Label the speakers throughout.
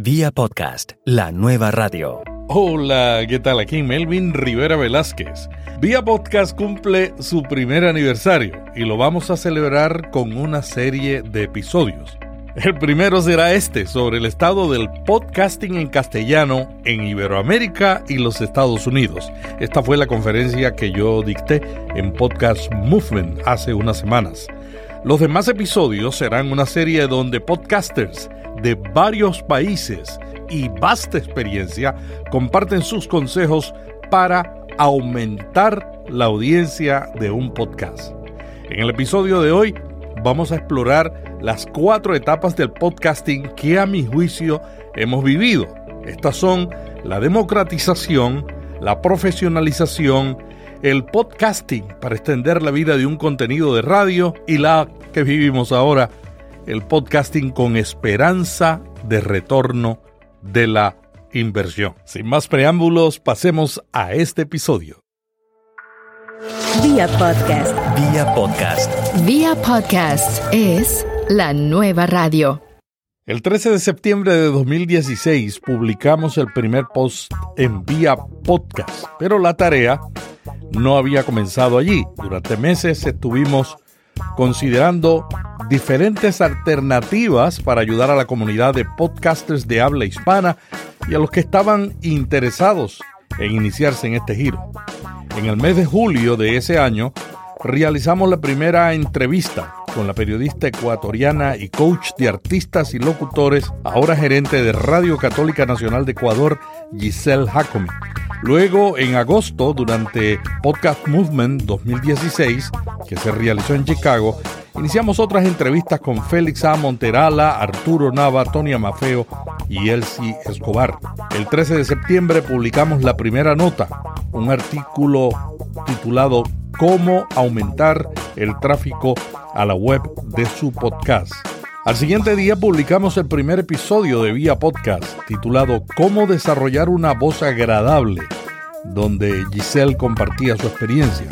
Speaker 1: Vía podcast, la nueva radio.
Speaker 2: Hola, ¿qué tal? Aquí Melvin Rivera Velázquez. Vía Podcast cumple su primer aniversario y lo vamos a celebrar con una serie de episodios. El primero será este, sobre el estado del podcasting en castellano en Iberoamérica y los Estados Unidos. Esta fue la conferencia que yo dicté en Podcast Movement hace unas semanas. Los demás episodios serán una serie donde podcasters de varios países y vasta experiencia comparten sus consejos para aumentar la audiencia de un podcast. En el episodio de hoy vamos a explorar las cuatro etapas del podcasting que a mi juicio hemos vivido. Estas son la democratización, la profesionalización, el podcasting para extender la vida de un contenido de radio y la que vivimos ahora, el podcasting con esperanza de retorno de la inversión. Sin más preámbulos, pasemos a este episodio.
Speaker 1: Vía podcast. Vía podcast.
Speaker 3: Vía podcast es la nueva radio.
Speaker 2: El 13 de septiembre de 2016 publicamos el primer post en Vía Podcast, pero la tarea no había comenzado allí. Durante meses estuvimos considerando diferentes alternativas para ayudar a la comunidad de podcasters de habla hispana y a los que estaban interesados en iniciarse en este giro. En el mes de julio de ese año, realizamos la primera entrevista con la periodista ecuatoriana y coach de artistas y locutores, ahora gerente de Radio Católica Nacional de Ecuador, Giselle Jacome. Luego, en agosto, durante Podcast Movement 2016, que se realizó en Chicago, iniciamos otras entrevistas con Félix A. Monterala, Arturo Nava, Tonia Mafeo y Elsie Escobar. El 13 de septiembre publicamos la primera nota, un artículo titulado Cómo aumentar el tráfico a la web de su podcast. Al siguiente día publicamos el primer episodio de Vía Podcast titulado Cómo desarrollar una voz agradable, donde Giselle compartía su experiencia.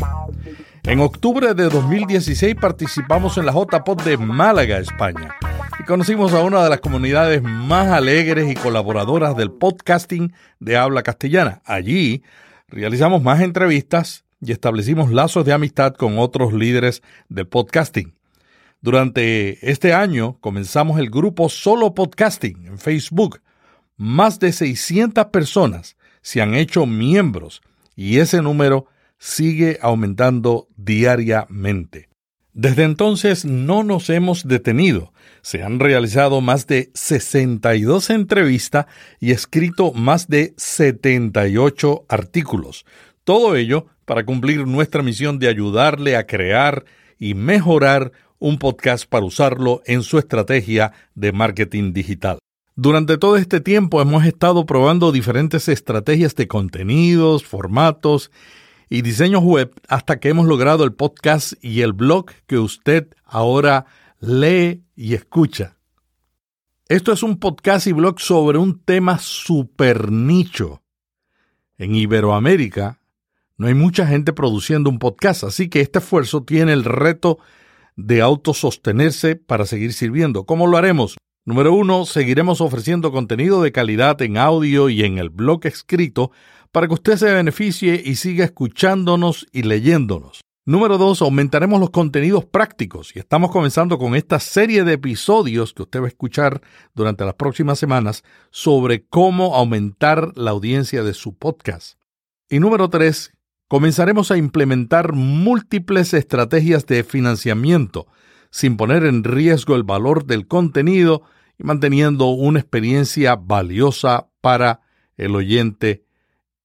Speaker 2: En octubre de 2016 participamos en la JPod de Málaga, España, y conocimos a una de las comunidades más alegres y colaboradoras del podcasting de habla castellana. Allí realizamos más entrevistas y establecimos lazos de amistad con otros líderes del podcasting. Durante este año comenzamos el grupo Solo Podcasting en Facebook. Más de 600 personas se han hecho miembros y ese número sigue aumentando diariamente. Desde entonces no nos hemos detenido. Se han realizado más de 62 entrevistas y escrito más de 78 artículos. Todo ello para cumplir nuestra misión de ayudarle a crear y mejorar un podcast para usarlo en su estrategia de marketing digital. Durante todo este tiempo hemos estado probando diferentes estrategias de contenidos, formatos y diseños web hasta que hemos logrado el podcast y el blog que usted ahora lee y escucha. Esto es un podcast y blog sobre un tema super nicho. En Iberoamérica no hay mucha gente produciendo un podcast, así que este esfuerzo tiene el reto de autosostenerse para seguir sirviendo. ¿Cómo lo haremos? Número uno, seguiremos ofreciendo contenido de calidad en audio y en el blog escrito para que usted se beneficie y siga escuchándonos y leyéndonos. Número dos, aumentaremos los contenidos prácticos y estamos comenzando con esta serie de episodios que usted va a escuchar durante las próximas semanas sobre cómo aumentar la audiencia de su podcast. Y número tres, comenzaremos a implementar múltiples estrategias de financiamiento sin poner en riesgo el valor del contenido y manteniendo una experiencia valiosa para el oyente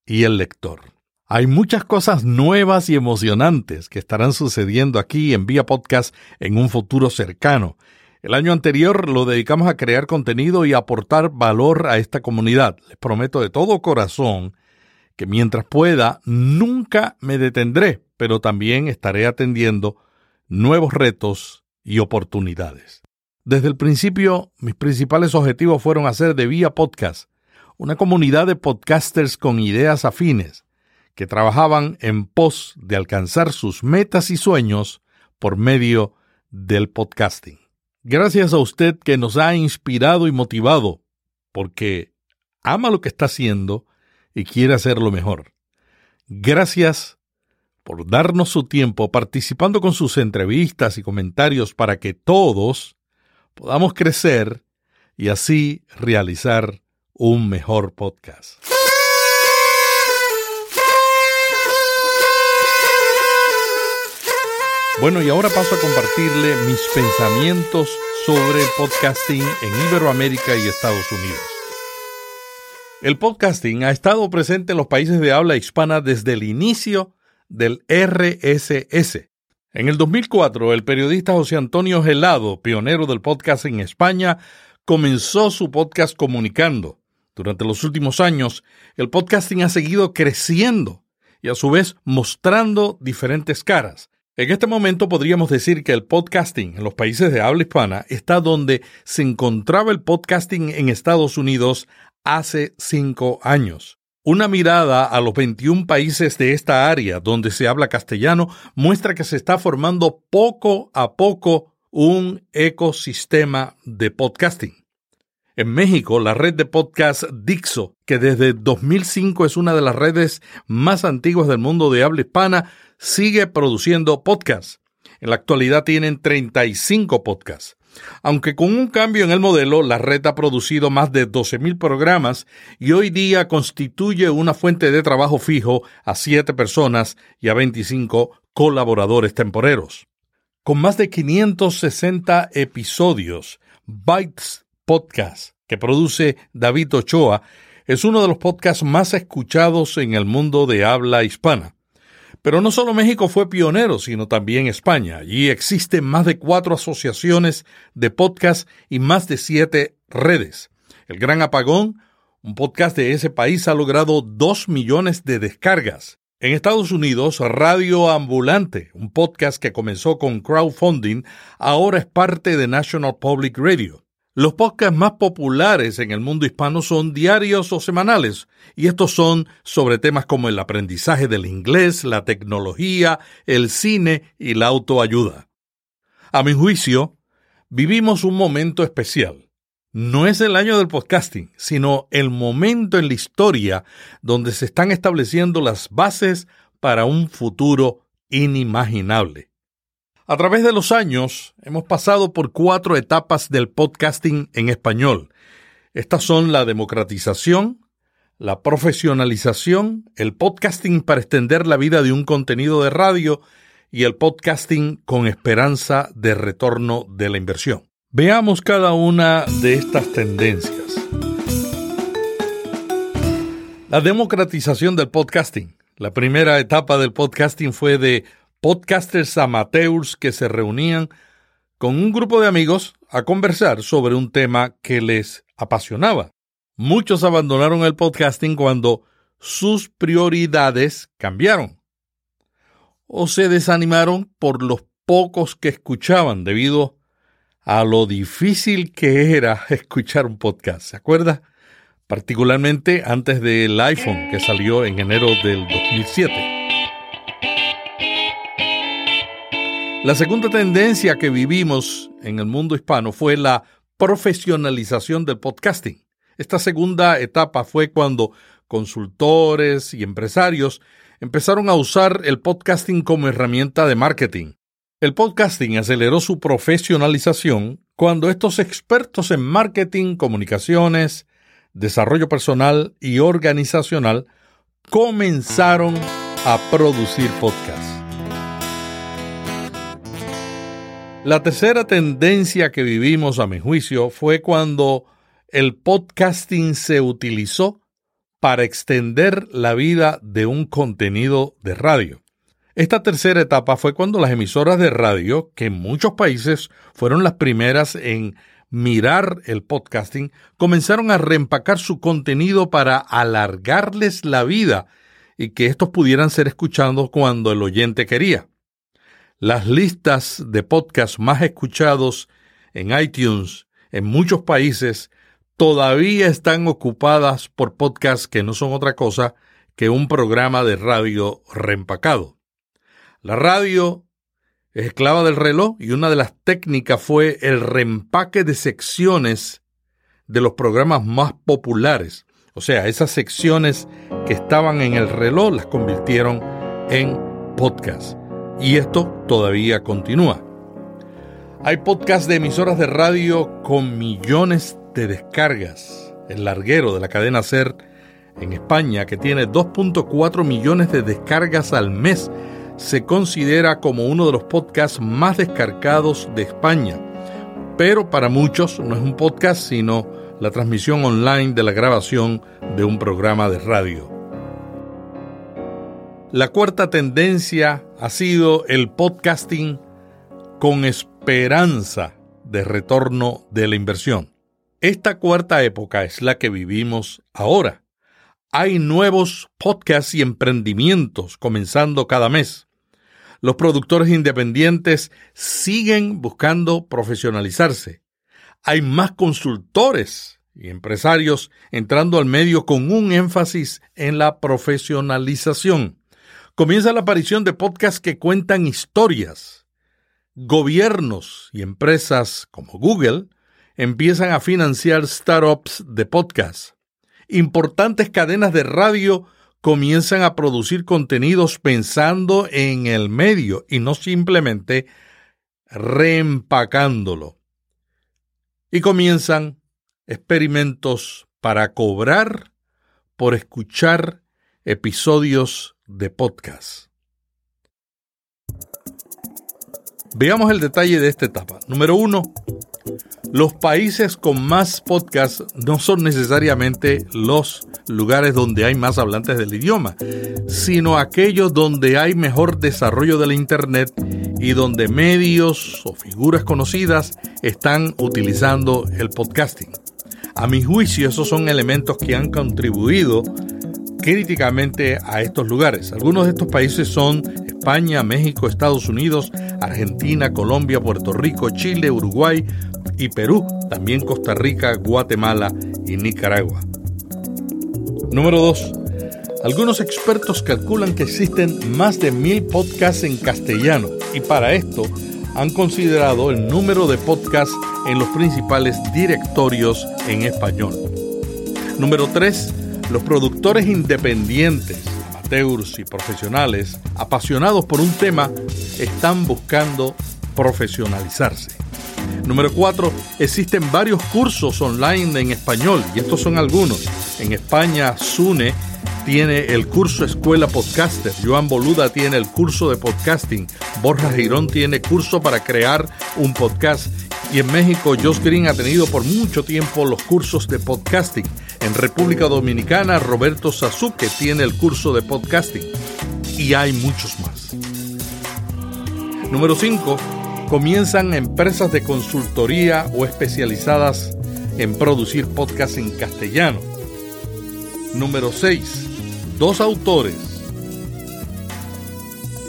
Speaker 2: y el lector. Hay muchas cosas nuevas y emocionantes que estarán sucediendo aquí en Vía Podcast en un futuro cercano. El año anterior lo dedicamos a crear contenido y aportar valor a esta comunidad. Les prometo de todo corazón que mientras pueda nunca me detendré, pero también estaré atendiendo nuevos retos y oportunidades. Desde el principio, mis principales objetivos fueron hacer de Vía Podcast una comunidad de podcasters con ideas afines que trabajaban en pos de alcanzar sus metas y sueños por medio del podcasting. Gracias a usted que nos ha inspirado y motivado porque ama lo que está haciendo y quiere hacerlo mejor. Gracias por darnos su tiempo participando con sus entrevistas y comentarios para que todos podamos crecer y así realizar un mejor podcast. Bueno, y ahora paso a compartirle mis pensamientos sobre el podcasting en Iberoamérica y Estados Unidos. El podcasting ha estado presente en los países de habla hispana desde el inicio del RSS. En el 2004, el periodista José Antonio Gelado, pionero del podcast en España, comenzó su podcast comunicando. Durante los últimos años, el podcasting ha seguido creciendo y a su vez mostrando diferentes caras. En este momento podríamos decir que el podcasting en los países de habla hispana está donde se encontraba el podcasting en Estados Unidos hace cinco años. Una mirada a los 21 países de esta área donde se habla castellano muestra que se está formando poco a poco un ecosistema de podcasting. En México, la red de podcast Dixo, que desde 2005 es una de las redes más antiguas del mundo de habla hispana, sigue produciendo podcasts. En la actualidad tienen 35 podcasts. Aunque con un cambio en el modelo, la red ha producido más de 12.000 programas y hoy día constituye una fuente de trabajo fijo a 7 personas y a 25 colaboradores temporeros. Con más de 560 episodios, Bytes Podcast, que produce David Ochoa, es uno de los podcasts más escuchados en el mundo de habla hispana. Pero no solo México fue pionero, sino también España. Allí existen más de cuatro asociaciones de podcast y más de siete redes. El Gran Apagón, un podcast de ese país, ha logrado dos millones de descargas. En Estados Unidos, Radio Ambulante, un podcast que comenzó con crowdfunding, ahora es parte de National Public Radio. Los podcasts más populares en el mundo hispano son diarios o semanales, y estos son sobre temas como el aprendizaje del inglés, la tecnología, el cine y la autoayuda. A mi juicio, vivimos un momento especial. No es el año del podcasting, sino el momento en la historia donde se están estableciendo las bases para un futuro inimaginable. A través de los años hemos pasado por cuatro etapas del podcasting en español. Estas son la democratización, la profesionalización, el podcasting para extender la vida de un contenido de radio y el podcasting con esperanza de retorno de la inversión. Veamos cada una de estas tendencias. La democratización del podcasting. La primera etapa del podcasting fue de podcasters amateurs que se reunían con un grupo de amigos a conversar sobre un tema que les apasionaba. Muchos abandonaron el podcasting cuando sus prioridades cambiaron o se desanimaron por los pocos que escuchaban debido a lo difícil que era escuchar un podcast. ¿Se acuerda? Particularmente antes del iPhone que salió en enero del 2007. La segunda tendencia que vivimos en el mundo hispano fue la profesionalización del podcasting. Esta segunda etapa fue cuando consultores y empresarios empezaron a usar el podcasting como herramienta de marketing. El podcasting aceleró su profesionalización cuando estos expertos en marketing, comunicaciones, desarrollo personal y organizacional comenzaron a producir podcasts. La tercera tendencia que vivimos, a mi juicio, fue cuando el podcasting se utilizó para extender la vida de un contenido de radio. Esta tercera etapa fue cuando las emisoras de radio, que en muchos países fueron las primeras en mirar el podcasting, comenzaron a reempacar su contenido para alargarles la vida y que estos pudieran ser escuchados cuando el oyente quería. Las listas de podcasts más escuchados en iTunes en muchos países todavía están ocupadas por podcasts que no son otra cosa que un programa de radio reempacado. La radio es esclava del reloj y una de las técnicas fue el reempaque de secciones de los programas más populares. O sea, esas secciones que estaban en el reloj las convirtieron en podcast. Y esto todavía continúa. Hay podcasts de emisoras de radio con millones de descargas. El larguero de la cadena SER en España, que tiene 2.4 millones de descargas al mes, se considera como uno de los podcasts más descargados de España. Pero para muchos no es un podcast, sino la transmisión online de la grabación de un programa de radio. La cuarta tendencia ha sido el podcasting con esperanza de retorno de la inversión. Esta cuarta época es la que vivimos ahora. Hay nuevos podcasts y emprendimientos comenzando cada mes. Los productores independientes siguen buscando profesionalizarse. Hay más consultores y empresarios entrando al medio con un énfasis en la profesionalización. Comienza la aparición de podcasts que cuentan historias. Gobiernos y empresas como Google empiezan a financiar startups de podcasts. Importantes cadenas de radio comienzan a producir contenidos pensando en el medio y no simplemente reempacándolo. Y comienzan experimentos para cobrar por escuchar episodios de podcast. Veamos el detalle de esta etapa. Número uno, los países con más podcasts no son necesariamente los lugares donde hay más hablantes del idioma, sino aquellos donde hay mejor desarrollo de Internet y donde medios o figuras conocidas están utilizando el podcasting. A mi juicio, esos son elementos que han contribuido críticamente a estos lugares. Algunos de estos países son España, México, Estados Unidos, Argentina, Colombia, Puerto Rico, Chile, Uruguay y Perú, también Costa Rica, Guatemala y Nicaragua. Número 2. Algunos expertos calculan que existen más de mil podcasts en castellano y para esto han considerado el número de podcasts en los principales directorios en español. Número 3 los productores independientes, amateurs y profesionales, apasionados por un tema, están buscando profesionalizarse. Número 4. Existen varios cursos online en español y estos son algunos. En España, Sune tiene el curso Escuela Podcaster, Joan Boluda tiene el curso de podcasting, Borja Girón tiene curso para crear un podcast y en México Josh Green ha tenido por mucho tiempo los cursos de podcasting. En República Dominicana, Roberto Sasuke tiene el curso de podcasting. Y hay muchos más. Número 5. Comienzan empresas de consultoría o especializadas en producir podcasts en castellano. Número 6. Dos autores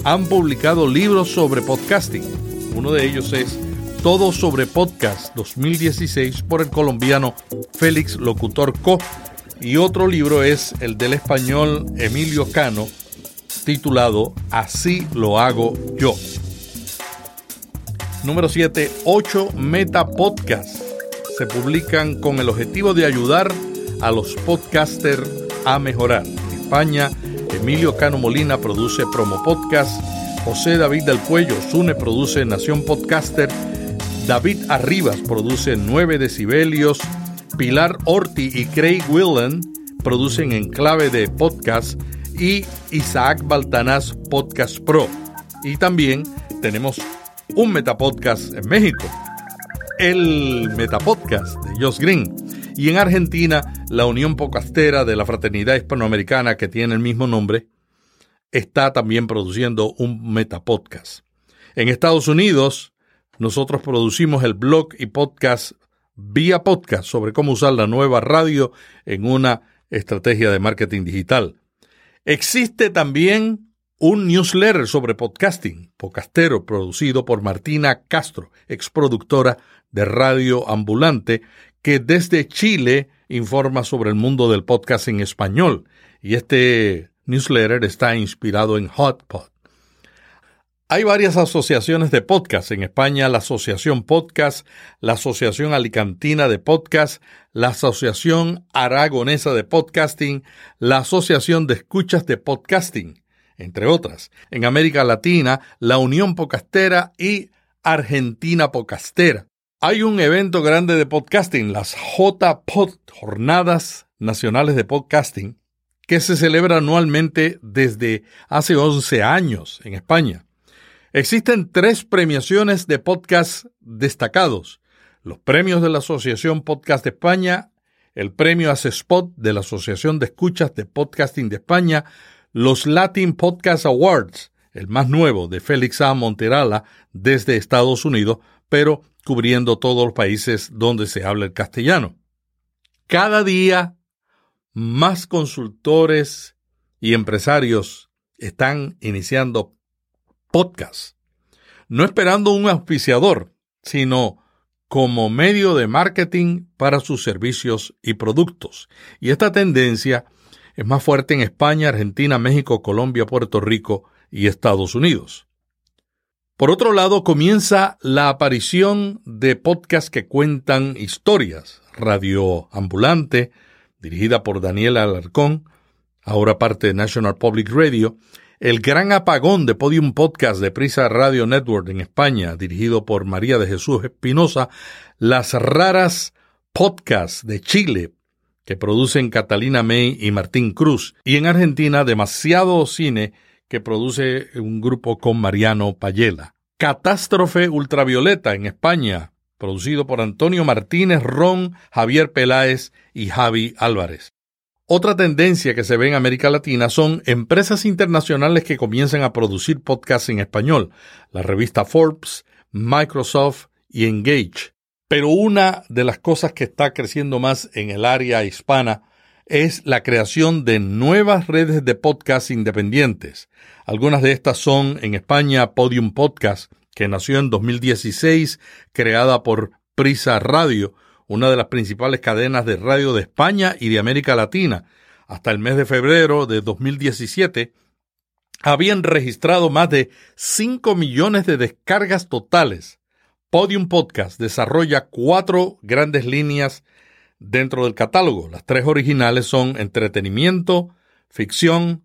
Speaker 2: han publicado libros sobre podcasting. Uno de ellos es todo sobre Podcast 2016 por el colombiano Félix Locutor Co. Y otro libro es el del español Emilio Cano, titulado Así lo hago yo. Número 7. 8 Meta Podcasts se publican con el objetivo de ayudar a los podcasters a mejorar. En España, Emilio Cano Molina produce Promo Podcast, José David del Cuello Sune produce Nación Podcaster David Arribas produce 9 decibelios, Pilar Orti y Craig Willen producen en clave de podcast y Isaac Baltanás Podcast Pro. Y también tenemos un Metapodcast en México, el Metapodcast de Josh Green. Y en Argentina, la Unión Podcastera de la Fraternidad Hispanoamericana, que tiene el mismo nombre, está también produciendo un Metapodcast. En Estados Unidos, nosotros producimos el blog y podcast vía podcast sobre cómo usar la nueva radio en una estrategia de marketing digital. Existe también un newsletter sobre podcasting, podcastero, producido por Martina Castro, exproductora de Radio Ambulante, que desde Chile informa sobre el mundo del podcast en español. Y este newsletter está inspirado en Hotpot. Hay varias asociaciones de podcast. En España, la Asociación Podcast, la Asociación Alicantina de Podcast, la Asociación Aragonesa de Podcasting, la Asociación de Escuchas de Podcasting, entre otras. En América Latina, la Unión Podcastera y Argentina Podcastera. Hay un evento grande de podcasting, las J-Pod, Jornadas Nacionales de Podcasting, que se celebra anualmente desde hace 11 años en España. Existen tres premiaciones de podcast destacados. Los premios de la Asociación Podcast de España, el premio Spot de la Asociación de Escuchas de Podcasting de España, los Latin Podcast Awards, el más nuevo de Félix A. Monterala desde Estados Unidos, pero cubriendo todos los países donde se habla el castellano. Cada día más consultores y empresarios están iniciando podcast, no esperando un auspiciador, sino como medio de marketing para sus servicios y productos. Y esta tendencia es más fuerte en España, Argentina, México, Colombia, Puerto Rico y Estados Unidos. Por otro lado, comienza la aparición de podcasts que cuentan historias. Radio Ambulante, dirigida por Daniela Alarcón, ahora parte de National Public Radio, el gran apagón de Podium Podcast de Prisa Radio Network en España, dirigido por María de Jesús Espinosa, las raras podcasts de Chile, que producen Catalina May y Martín Cruz, y en Argentina demasiado cine que produce un grupo con Mariano Payela. Catástrofe Ultravioleta en España, producido por Antonio Martínez Ron, Javier Peláez y Javi Álvarez. Otra tendencia que se ve en América Latina son empresas internacionales que comienzan a producir podcasts en español, la revista Forbes, Microsoft y Engage. Pero una de las cosas que está creciendo más en el área hispana es la creación de nuevas redes de podcasts independientes. Algunas de estas son en España Podium Podcast, que nació en 2016, creada por Prisa Radio, una de las principales cadenas de radio de España y de América Latina, hasta el mes de febrero de 2017, habían registrado más de 5 millones de descargas totales. Podium Podcast desarrolla cuatro grandes líneas dentro del catálogo. Las tres originales son entretenimiento, ficción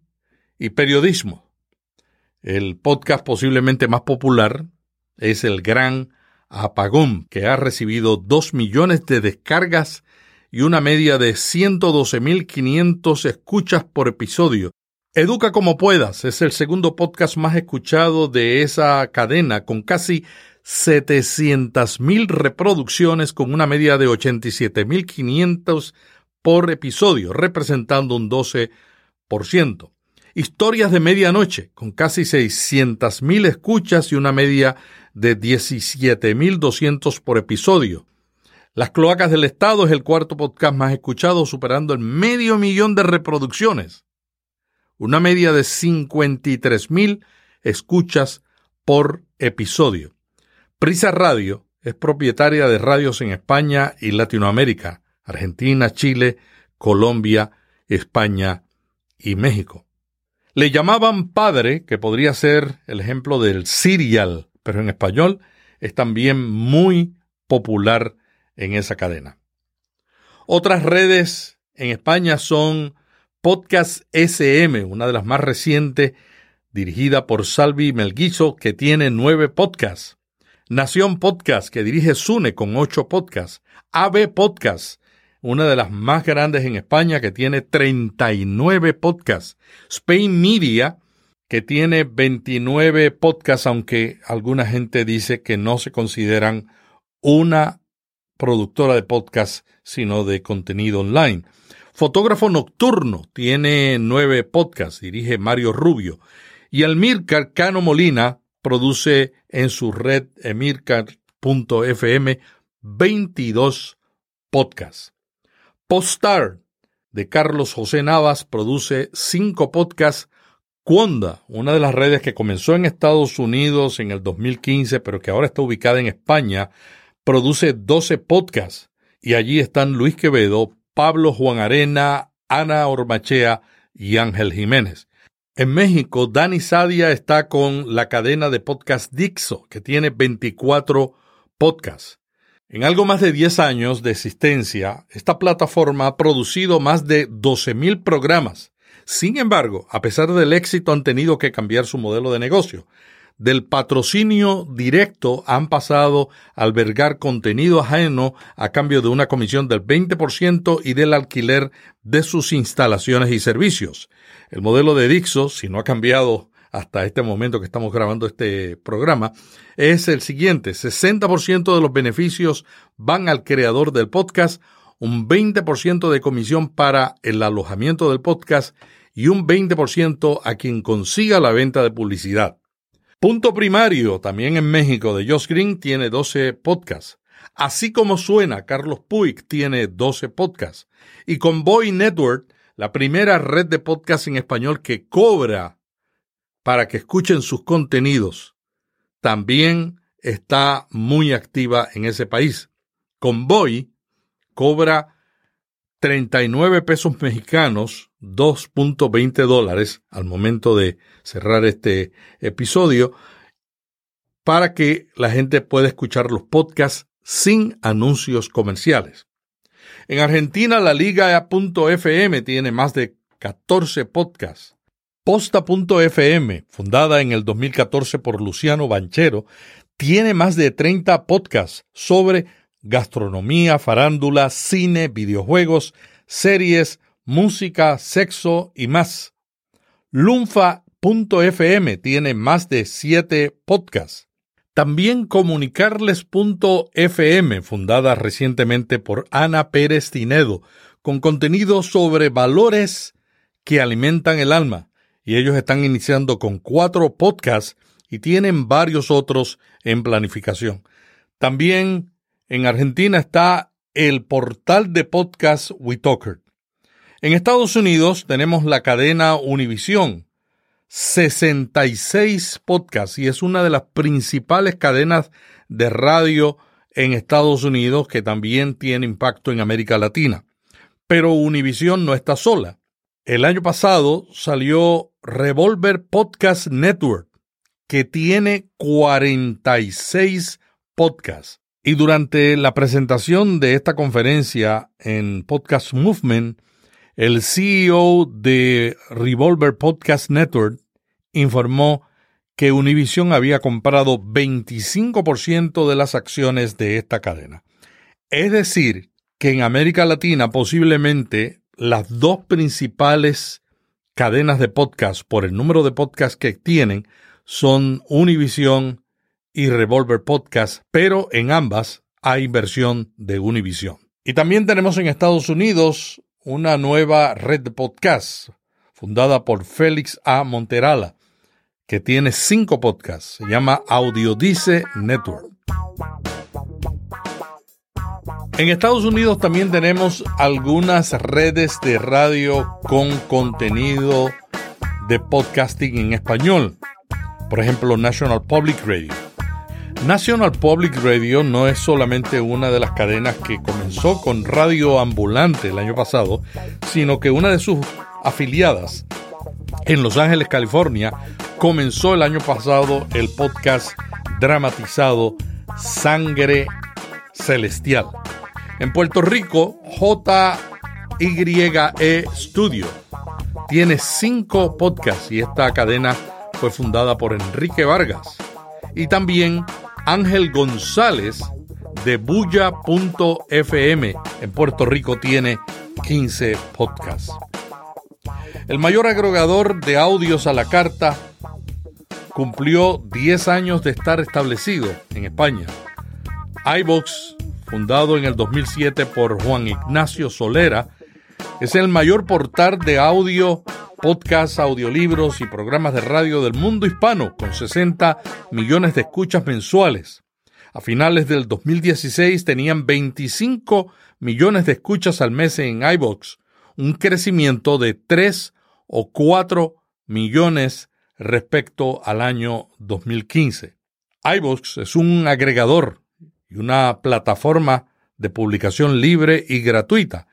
Speaker 2: y periodismo. El podcast posiblemente más popular es el Gran Apagón, que ha recibido 2 millones de descargas y una media de 112.500 escuchas por episodio. Educa como puedas es el segundo podcast más escuchado de esa cadena, con casi 700.000 reproducciones con una media de 87.500 por episodio, representando un 12%. Historias de Medianoche, con casi 600.000 escuchas y una media de 17.200 por episodio. Las Cloacas del Estado es el cuarto podcast más escuchado, superando el medio millón de reproducciones. Una media de 53.000 escuchas por episodio. Prisa Radio es propietaria de radios en España y Latinoamérica, Argentina, Chile, Colombia, España y México. Le llamaban padre, que podría ser el ejemplo del serial, pero en español es también muy popular en esa cadena. Otras redes en España son Podcast SM, una de las más recientes, dirigida por Salvi Melguizo, que tiene nueve podcasts. Nación Podcast, que dirige Sune con ocho podcasts. AB Podcast, una de las más grandes en España que tiene 39 podcasts. Spain Media, que tiene 29 podcasts, aunque alguna gente dice que no se consideran una productora de podcasts, sino de contenido online. Fotógrafo Nocturno tiene nueve podcasts, dirige Mario Rubio. Y Almircar Cano Molina produce en su red emircar.fm 22 podcasts. Postar de Carlos José Navas produce cinco podcasts. Cuonda, una de las redes que comenzó en Estados Unidos en el 2015, pero que ahora está ubicada en España, produce 12 podcasts. Y allí están Luis Quevedo, Pablo Juan Arena, Ana Ormachea y Ángel Jiménez. En México, Dani Sadia está con la cadena de podcast Dixo, que tiene 24 podcasts. En algo más de 10 años de existencia, esta plataforma ha producido más de 12.000 programas. Sin embargo, a pesar del éxito, han tenido que cambiar su modelo de negocio. Del patrocinio directo han pasado a albergar contenido ajeno a cambio de una comisión del 20% y del alquiler de sus instalaciones y servicios. El modelo de Dixo, si no ha cambiado hasta este momento que estamos grabando este programa, es el siguiente. 60% de los beneficios van al creador del podcast, un 20% de comisión para el alojamiento del podcast y un 20% a quien consiga la venta de publicidad. Punto primario, también en México, de Josh Green, tiene 12 podcasts. Así como suena, Carlos Puig tiene 12 podcasts. Y con Boy Network, la primera red de podcasts en español que cobra para que escuchen sus contenidos, también está muy activa en ese país. Convoy cobra 39 pesos mexicanos, 2.20 dólares al momento de cerrar este episodio, para que la gente pueda escuchar los podcasts sin anuncios comerciales. En Argentina, la Liga.fm tiene más de 14 podcasts. Posta.fm, fundada en el 2014 por Luciano Banchero, tiene más de 30 podcasts sobre gastronomía, farándula, cine, videojuegos, series, música, sexo y más. Lunfa.fm tiene más de 7 podcasts. También comunicarles.fm, fundada recientemente por Ana Pérez Tinedo, con contenido sobre valores que alimentan el alma y ellos están iniciando con cuatro podcasts y tienen varios otros en planificación. También en Argentina está el portal de podcast WeTalker. En Estados Unidos tenemos la cadena Univision, 66 podcasts y es una de las principales cadenas de radio en Estados Unidos que también tiene impacto en América Latina. Pero Univision no está sola. El año pasado salió Revolver Podcast Network, que tiene 46 podcasts. Y durante la presentación de esta conferencia en Podcast Movement, el CEO de Revolver Podcast Network informó que Univision había comprado 25% de las acciones de esta cadena. Es decir, que en América Latina posiblemente las dos principales cadenas de podcast por el número de podcasts que tienen son Univision y Revolver Podcast, pero en ambas hay versión de Univision. Y también tenemos en Estados Unidos una nueva red de podcasts fundada por Félix A. Monterala, que tiene cinco podcasts. Se llama Audiodice Network. En Estados Unidos también tenemos algunas redes de radio con contenido de podcasting en español. Por ejemplo, National Public Radio. National Public Radio no es solamente una de las cadenas que comenzó con Radio Ambulante el año pasado, sino que una de sus afiliadas en Los Ángeles, California, comenzó el año pasado el podcast dramatizado Sangre Celestial. En Puerto Rico, JYE Studio tiene cinco podcasts y esta cadena fue fundada por Enrique Vargas. Y también Ángel González de Bulla.fm en Puerto Rico tiene 15 podcasts. El mayor agregador de audios a la carta cumplió 10 años de estar establecido en España. iVox fundado en el 2007 por Juan Ignacio Solera, es el mayor portal de audio, podcasts, audiolibros y programas de radio del mundo hispano, con 60 millones de escuchas mensuales. A finales del 2016 tenían 25 millones de escuchas al mes en iVox, un crecimiento de 3 o 4 millones respecto al año 2015. iVox es un agregador y una plataforma de publicación libre y gratuita,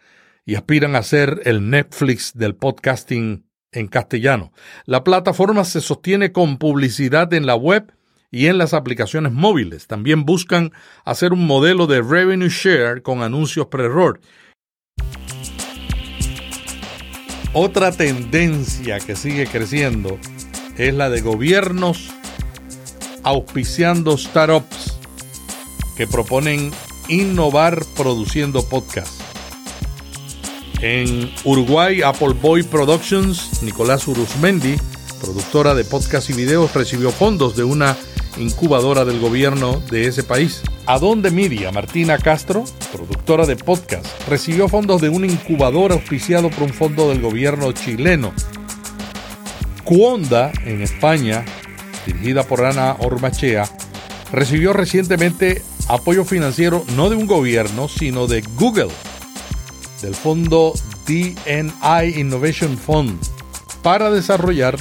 Speaker 2: y aspiran a ser el Netflix del podcasting en castellano. La plataforma se sostiene con publicidad en la web y en las aplicaciones móviles. También buscan hacer un modelo de revenue share con anuncios pre-roll. Otra tendencia que sigue creciendo es la de gobiernos auspiciando startups que proponen innovar produciendo podcasts. En Uruguay, Apple Boy Productions, Nicolás Uruzmendi, productora de podcasts y videos, recibió fondos de una incubadora del gobierno de ese país. Adonde Media, Martina Castro, productora de podcast, recibió fondos de una incubadora auspiciado por un fondo del gobierno chileno. Cuonda, en España, dirigida por Ana Ormachea, recibió recientemente apoyo financiero no de un gobierno, sino de Google, del fondo DNI Innovation Fund, para desarrollar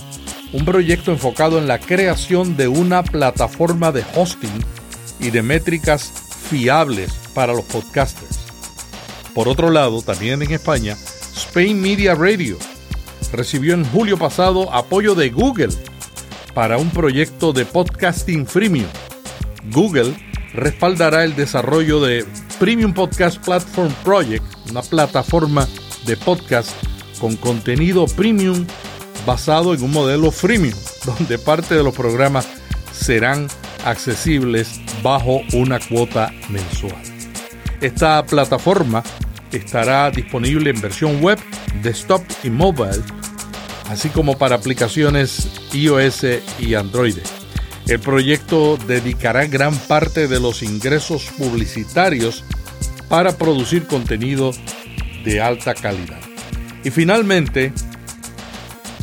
Speaker 2: un proyecto enfocado en la creación de una plataforma de hosting y de métricas fiables para los podcasters. Por otro lado, también en España, Spain Media Radio recibió en julio pasado apoyo de Google para un proyecto de podcasting freemium. Google respaldará el desarrollo de Premium Podcast Platform Project, una plataforma de podcast con contenido premium basado en un modelo freemium, donde parte de los programas serán accesibles bajo una cuota mensual. Esta plataforma estará disponible en versión web, desktop y mobile, así como para aplicaciones iOS y Android. El proyecto dedicará gran parte de los ingresos publicitarios para producir contenido de alta calidad. Y finalmente,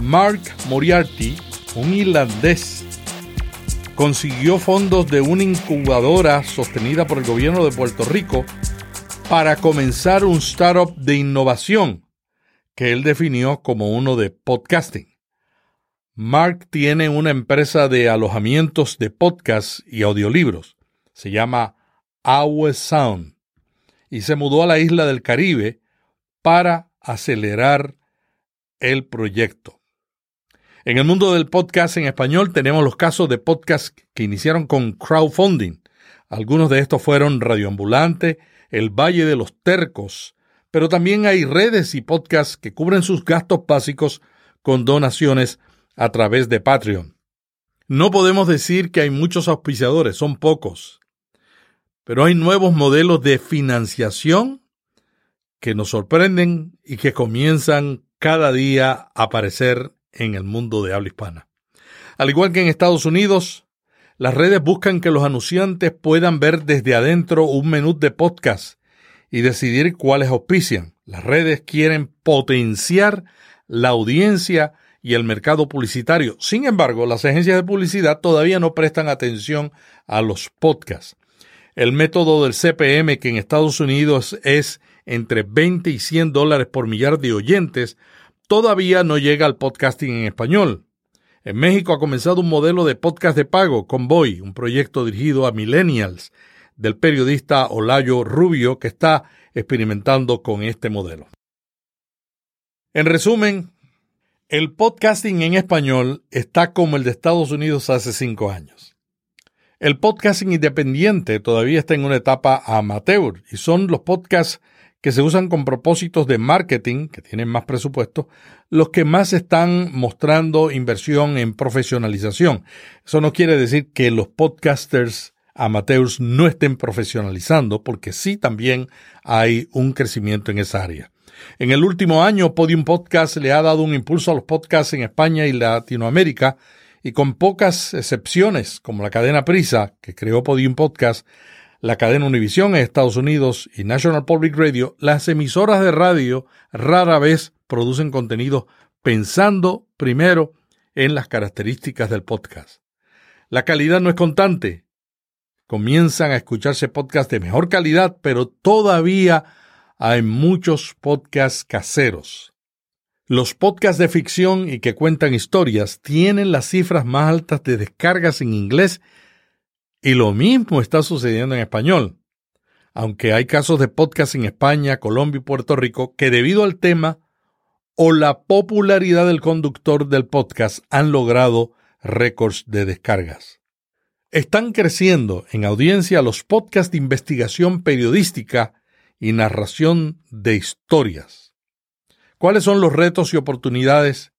Speaker 2: Mark Moriarty, un irlandés, consiguió fondos de una incubadora sostenida por el gobierno de Puerto Rico para comenzar un startup de innovación que él definió como uno de podcasting. Mark tiene una empresa de alojamientos de podcast y audiolibros. Se llama Our Sound y se mudó a la isla del Caribe para acelerar el proyecto. En el mundo del podcast en español tenemos los casos de podcasts que iniciaron con crowdfunding. Algunos de estos fueron Radioambulante, El Valle de los Tercos, pero también hay redes y podcasts que cubren sus gastos básicos con donaciones a través de Patreon. No podemos decir que hay muchos auspiciadores, son pocos, pero hay nuevos modelos de financiación que nos sorprenden y que comienzan cada día a aparecer en el mundo de habla hispana. Al igual que en Estados Unidos, las redes buscan que los anunciantes puedan ver desde adentro un menú de podcast y decidir cuáles auspician. Las redes quieren potenciar la audiencia y el mercado publicitario. Sin embargo, las agencias de publicidad todavía no prestan atención a los podcasts. El método del CPM, que en Estados Unidos es entre 20 y 100 dólares por millar de oyentes, todavía no llega al podcasting en español. En México ha comenzado un modelo de podcast de pago, Convoy, un proyecto dirigido a millennials del periodista Olayo Rubio que está experimentando con este modelo. En resumen, el podcasting en español está como el de Estados Unidos hace cinco años. El podcasting independiente todavía está en una etapa amateur y son los podcasts que se usan con propósitos de marketing, que tienen más presupuesto, los que más están mostrando inversión en profesionalización. Eso no quiere decir que los podcasters amateurs no estén profesionalizando, porque sí también hay un crecimiento en esa área. En el último año, Podium Podcast le ha dado un impulso a los podcasts en España y Latinoamérica, y con pocas excepciones, como la cadena Prisa, que creó Podium Podcast, la cadena Univision en Estados Unidos y National Public Radio, las emisoras de radio rara vez producen contenido pensando primero en las características del podcast. La calidad no es constante. Comienzan a escucharse podcasts de mejor calidad, pero todavía hay muchos podcasts caseros. Los podcasts de ficción y que cuentan historias tienen las cifras más altas de descargas en inglés y lo mismo está sucediendo en español, aunque hay casos de podcast en España, Colombia y Puerto Rico que debido al tema o la popularidad del conductor del podcast han logrado récords de descargas. Están creciendo en audiencia los podcasts de investigación periodística y narración de historias. ¿Cuáles son los retos y oportunidades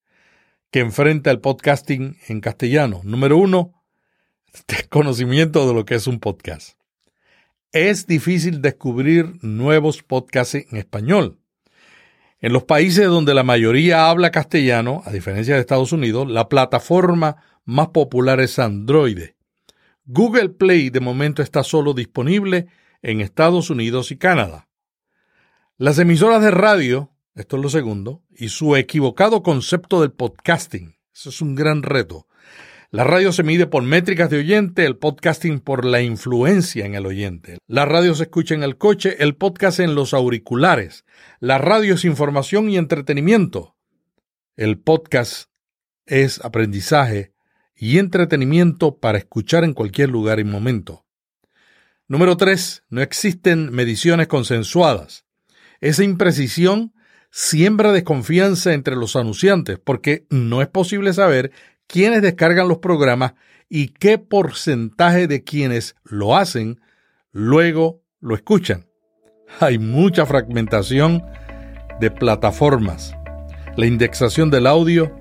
Speaker 2: que enfrenta el podcasting en castellano? Número uno, desconocimiento de lo que es un podcast. Es difícil descubrir nuevos podcasts en español. En los países donde la mayoría habla castellano, a diferencia de Estados Unidos, la plataforma más popular es Android. Google Play de momento está solo disponible en Estados Unidos y Canadá. Las emisoras de radio, esto es lo segundo, y su equivocado concepto del podcasting, eso es un gran reto. La radio se mide por métricas de oyente, el podcasting por la influencia en el oyente. La radio se escucha en el coche, el podcast en los auriculares. La radio es información y entretenimiento. El podcast es aprendizaje y entretenimiento para escuchar en cualquier lugar y momento. Número 3. No existen mediciones consensuadas. Esa imprecisión siembra desconfianza entre los anunciantes porque no es posible saber quiénes descargan los programas y qué porcentaje de quienes lo hacen luego lo escuchan. Hay mucha fragmentación de plataformas. La indexación del audio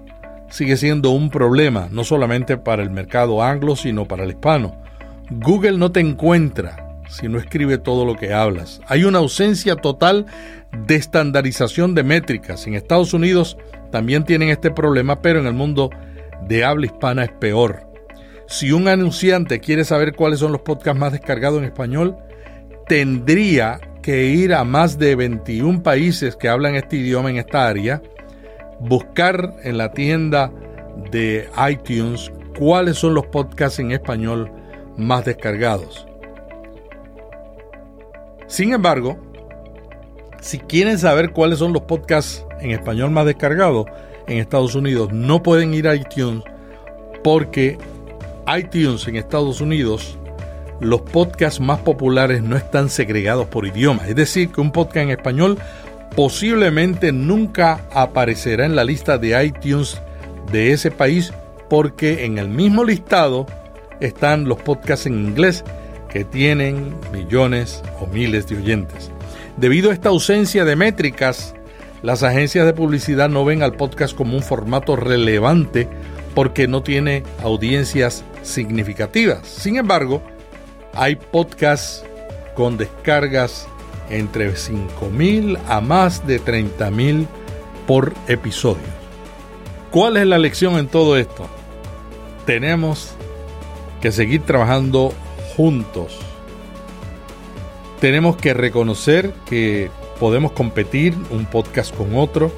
Speaker 2: sigue siendo un problema, no solamente para el mercado anglo, sino para el hispano. Google no te encuentra si no escribe todo lo que hablas. Hay una ausencia total de estandarización de métricas. En Estados Unidos también tienen este problema, pero en el mundo de habla hispana es peor. Si un anunciante quiere saber cuáles son los podcasts más descargados en español, tendría que ir a más de 21 países que hablan este idioma en esta área, buscar en la tienda de iTunes cuáles son los podcasts en español más descargados. Sin embargo, si quieren saber cuáles son los podcasts en español más descargados, en Estados Unidos no pueden ir a iTunes porque iTunes en Estados Unidos los podcasts más populares no están segregados por idioma. Es decir, que un podcast en español posiblemente nunca aparecerá en la lista de iTunes de ese país porque en el mismo listado están los podcasts en inglés que tienen millones o miles de oyentes. Debido a esta ausencia de métricas, las agencias de publicidad no ven al podcast como un formato relevante porque no tiene audiencias significativas. Sin embargo, hay podcasts con descargas entre 5.000 a más de 30.000 por episodio. ¿Cuál es la lección en todo esto? Tenemos que seguir trabajando juntos. Tenemos que reconocer que podemos competir un podcast con otro,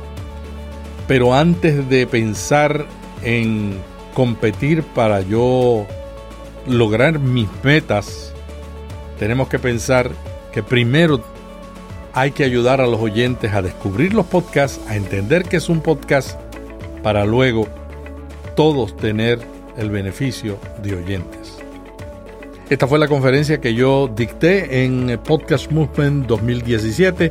Speaker 2: pero antes de pensar en competir para yo lograr mis metas, tenemos que pensar que primero hay que ayudar a los oyentes a descubrir los podcasts, a entender que es un podcast, para luego todos tener el beneficio de oyentes. Esta fue la conferencia que yo dicté en Podcast Movement 2017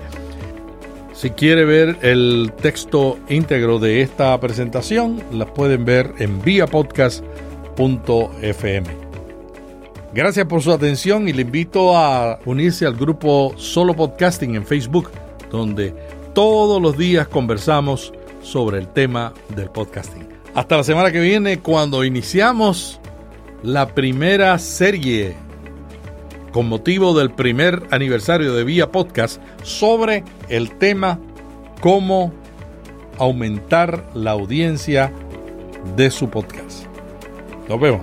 Speaker 2: si quiere ver el texto íntegro de esta presentación, la pueden ver en viapodcast.fm. Gracias por su atención y le invito a unirse al grupo Solo Podcasting en Facebook, donde todos los días conversamos sobre el tema del podcasting. Hasta la semana que viene cuando iniciamos la primera serie con motivo del primer aniversario de Vía Podcast sobre el tema cómo aumentar la audiencia de su podcast. Nos vemos.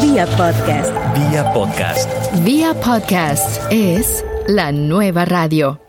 Speaker 3: Vía Podcast.
Speaker 1: Vía Podcast.
Speaker 3: Vía Podcast es la nueva radio.